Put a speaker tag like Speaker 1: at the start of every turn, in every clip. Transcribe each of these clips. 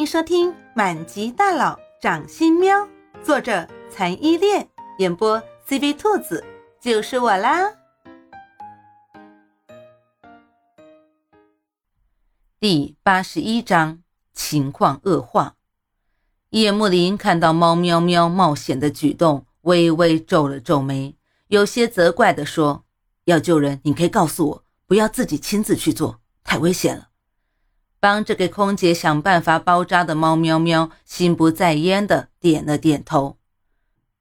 Speaker 1: 欢迎收听《满级大佬掌心喵》，作者残依恋，演播 CV 兔子，就是我啦。第八十一章，情况恶化。叶幕林看到猫喵喵冒险的举动，微微皱了皱眉，有些责怪地说：“要救人，你可以告诉我，不要自己亲自去做，太危险了。”帮着给空姐想办法包扎的猫喵喵心不在焉的点了点头。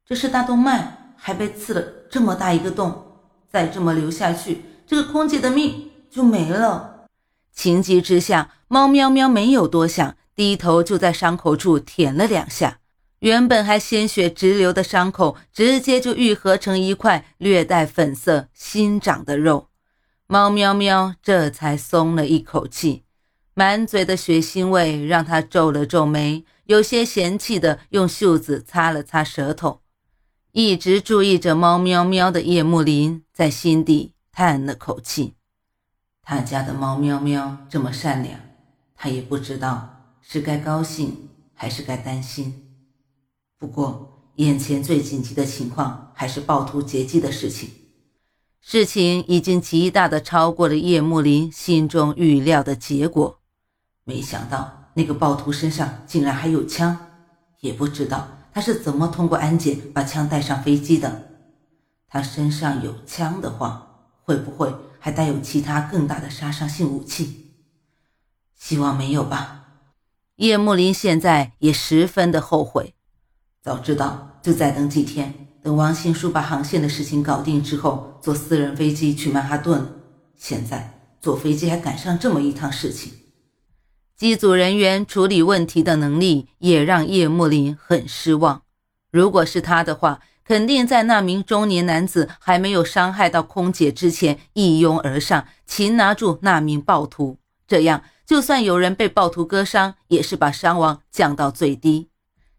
Speaker 1: 这是大动脉，还被刺了这么大一个洞，再这么流下去，这个空姐的命就没了。情急之下，猫喵喵没有多想，低头就在伤口处舔了两下，原本还鲜血直流的伤口，直接就愈合成一块略带粉色新长的肉。猫喵喵这才松了一口气。满嘴的血腥味让他皱了皱眉，有些嫌弃的用袖子擦了擦舌头。一直注意着猫喵喵的叶幕林在心底叹了口气：他家的猫喵喵这么善良，他也不知道是该高兴还是该担心。不过，眼前最紧急的情况还是暴徒劫机的事情，事情已经极大的超过了叶幕林心中预料的结果。没想到那个暴徒身上竟然还有枪，也不知道他是怎么通过安检把枪带上飞机的。他身上有枪的话，会不会还带有其他更大的杀伤性武器？希望没有吧。叶慕林现在也十分的后悔，早知道就再等几天，等王新书把航线的事情搞定之后，坐私人飞机去曼哈顿。现在坐飞机还赶上这么一趟事情。机组人员处理问题的能力也让叶慕林很失望。如果是他的话，肯定在那名中年男子还没有伤害到空姐之前一拥而上，擒拿住那名暴徒。这样，就算有人被暴徒割伤，也是把伤亡降到最低。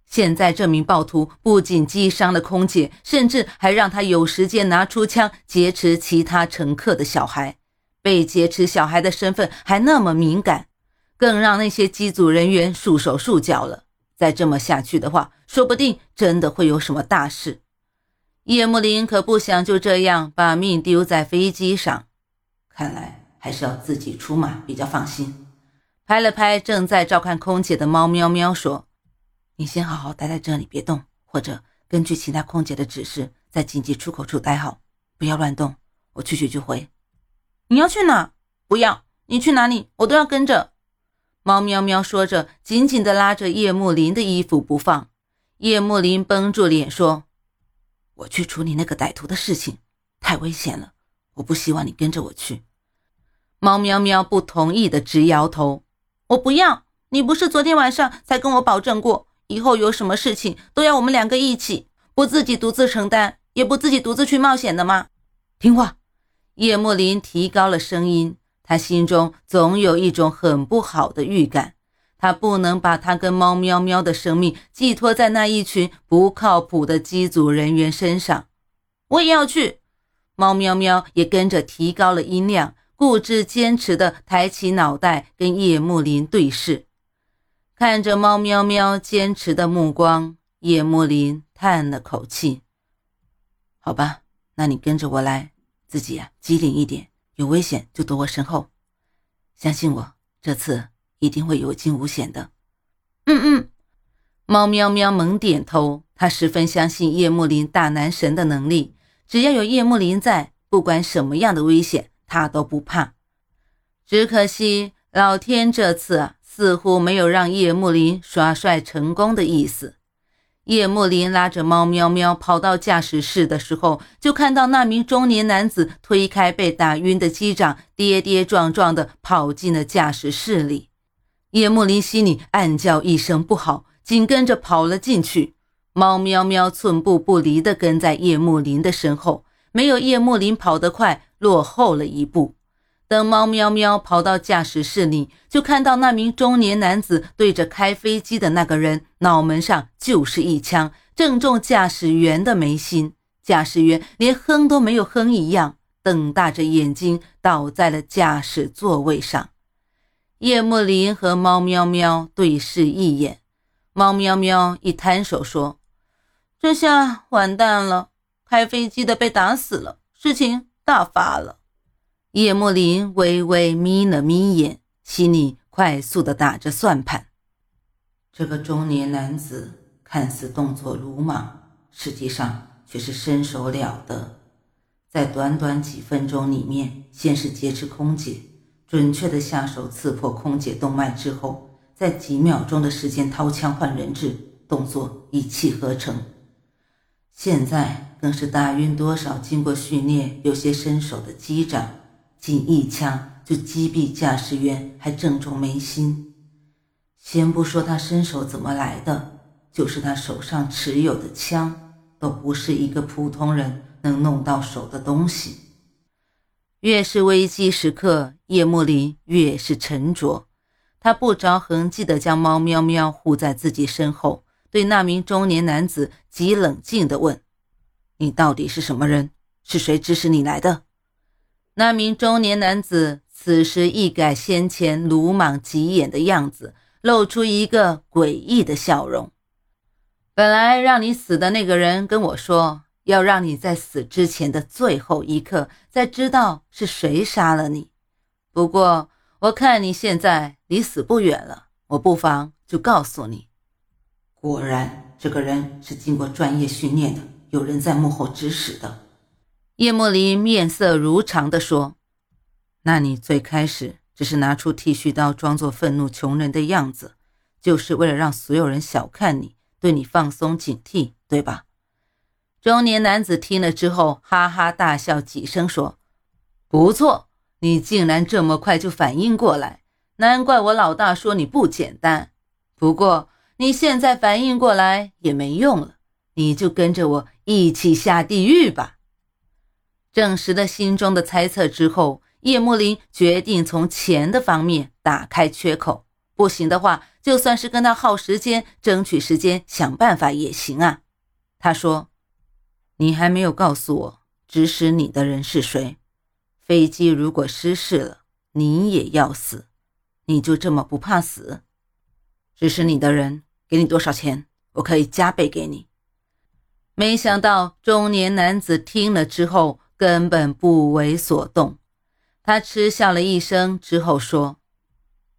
Speaker 1: 现在这名暴徒不仅击伤了空姐，甚至还让他有时间拿出枪劫持其他乘客的小孩。被劫持小孩的身份还那么敏感。更让那些机组人员束手束脚了。再这么下去的话，说不定真的会有什么大事。叶慕林可不想就这样把命丢在飞机上，看来还是要自己出马比较放心。拍了拍正在照看空姐的猫喵喵，说：“你先好好待在这里，别动，或者根据其他空姐的指示，在紧急出口处待好，不要乱动。我去去就回。
Speaker 2: 你要去哪？不要，你去哪里，我都要跟着。”
Speaker 1: 猫喵喵说着，紧紧地拉着叶幕林的衣服不放。叶幕林绷住脸说：“我去处理那个歹徒的事情，太危险了，我不希望你跟着我去。”猫喵喵不同意的直摇头：“
Speaker 2: 我不要！你不是昨天晚上才跟我保证过，以后有什么事情都要我们两个一起，不自己独自承担，也不自己独自去冒险的吗？”
Speaker 1: 听话。叶幕林提高了声音。他心中总有一种很不好的预感，他不能把他跟猫喵喵的生命寄托在那一群不靠谱的机组人员身上。
Speaker 2: 我也要去。
Speaker 1: 猫喵喵也跟着提高了音量，固执坚持地抬起脑袋跟叶幕林对视。看着猫喵喵坚持的目光，叶幕林叹了口气：“好吧，那你跟着我来，自己呀机灵一点。”有危险就躲我身后，相信我，这次一定会有惊无险的。
Speaker 2: 嗯嗯，
Speaker 1: 猫喵喵猛点头，他十分相信叶幕林大男神的能力，只要有叶幕林在，不管什么样的危险，他都不怕。只可惜老天这次似乎没有让叶幕林耍帅成功的意思。叶慕林拉着猫喵喵跑到驾驶室的时候，就看到那名中年男子推开被打晕的机长，跌跌撞撞地跑进了驾驶室里。叶慕林心里暗叫一声不好，紧跟着跑了进去。猫喵喵寸步不离地跟在叶慕林的身后，没有叶慕林跑得快，落后了一步。等猫喵喵跑到驾驶室里，就看到那名中年男子对着开飞机的那个人脑门上就是一枪，正中驾驶员的眉心。驾驶员连哼都没有哼一样，瞪大着眼睛倒在了驾驶座位上。叶幕林和猫喵喵对视一眼，猫喵喵一摊手说：“
Speaker 2: 这下完蛋了，开飞机的被打死了，事情大发了。”
Speaker 1: 叶莫林微微眯了眯眼，心里快速的打着算盘。这个中年男子看似动作鲁莽，实际上却是身手了得，在短短几分钟里面，先是劫持空姐。准确的下手刺破空姐动脉之后，在几秒钟的时间掏枪换人质，动作一气呵成。现在更是大晕多少经过训练、有些身手的机长，仅一枪就击毙驾驶员，还正中眉心。先不说他身手怎么来的，就是他手上持有的枪，都不是一个普通人能弄到手的东西。越是危机时刻，叶幕林越是沉着。他不着痕迹地将猫喵喵护在自己身后，对那名中年男子极冷静地问：“你到底是什么人？是谁指使你来的？”那名中年男子此时一改先前鲁莽急眼的样子，露出一个诡异的笑容：“本来让你死的那个人跟我说。”要让你在死之前的最后一刻再知道是谁杀了你。不过我看你现在离死不远了，我不妨就告诉你。果然，这个人是经过专业训练的，有人在幕后指使的。叶莫林面色如常地说：“那你最开始只是拿出剃须刀，装作愤怒穷人的样子，就是为了让所有人小看你，对你放松警惕，对吧？”中年男子听了之后，哈哈大笑几声，说：“不错，你竟然这么快就反应过来，难怪我老大说你不简单。不过你现在反应过来也没用了，你就跟着我一起下地狱吧。”证实了心中的猜测之后，叶幕林决定从钱的方面打开缺口。不行的话，就算是跟他耗时间，争取时间，想办法也行啊。他说。你还没有告诉我指使你的人是谁？飞机如果失事了，你也要死，你就这么不怕死？指使你的人给你多少钱？我可以加倍给你。没想到中年男子听了之后根本不为所动，他嗤笑了一声之后说：“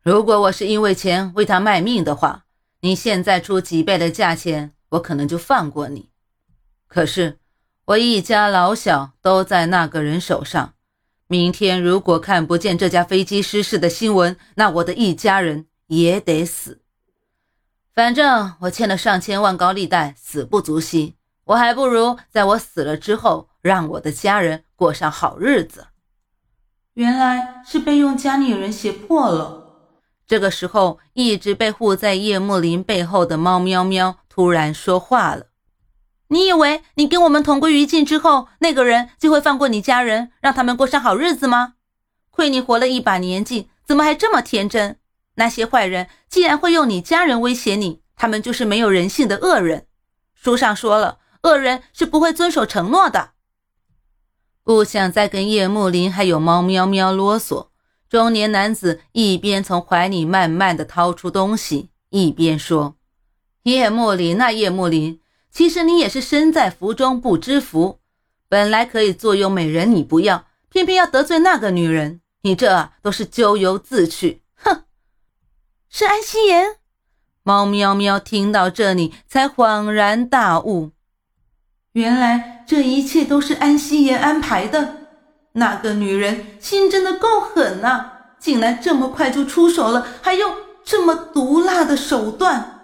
Speaker 1: 如果我是因为钱为他卖命的话，你现在出几倍的价钱，我可能就放过你。可是……”我一家老小都在那个人手上，明天如果看不见这架飞机失事的新闻，那我的一家人也得死。反正我欠了上千万高利贷，死不足惜，我还不如在我死了之后，让我的家人过上好日子。
Speaker 2: 原来是被用家里人胁迫了。
Speaker 1: 这个时候，一直被护在叶幕林背后的猫喵喵突然说话了。
Speaker 2: 你以为你跟我们同归于尽之后，那个人就会放过你家人，让他们过上好日子吗？亏你活了一把年纪，怎么还这么天真？那些坏人既然会用你家人威胁你，他们就是没有人性的恶人。书上说了，恶人是不会遵守承诺的。
Speaker 1: 不想再跟叶幕林还有猫喵喵啰嗦，中年男子一边从怀里慢慢的掏出东西，一边说：“叶幕林那叶幕林。”其实你也是身在福中不知福，本来可以坐拥美人，你不要，偏偏要得罪那个女人，你这都是咎由自取。哼，
Speaker 2: 是安夕颜。
Speaker 1: 猫喵喵听到这里才恍然大悟，
Speaker 2: 原来这一切都是安心妍安排的。那个女人心真的够狠呐，竟然这么快就出手了，还用这么毒辣的手段。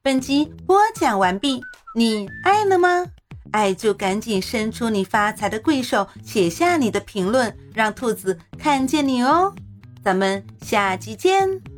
Speaker 2: 本集播讲完毕，你爱了吗？爱就赶紧伸出你发财的贵手，写下你的评论，让兔子看见你哦。咱们下集见。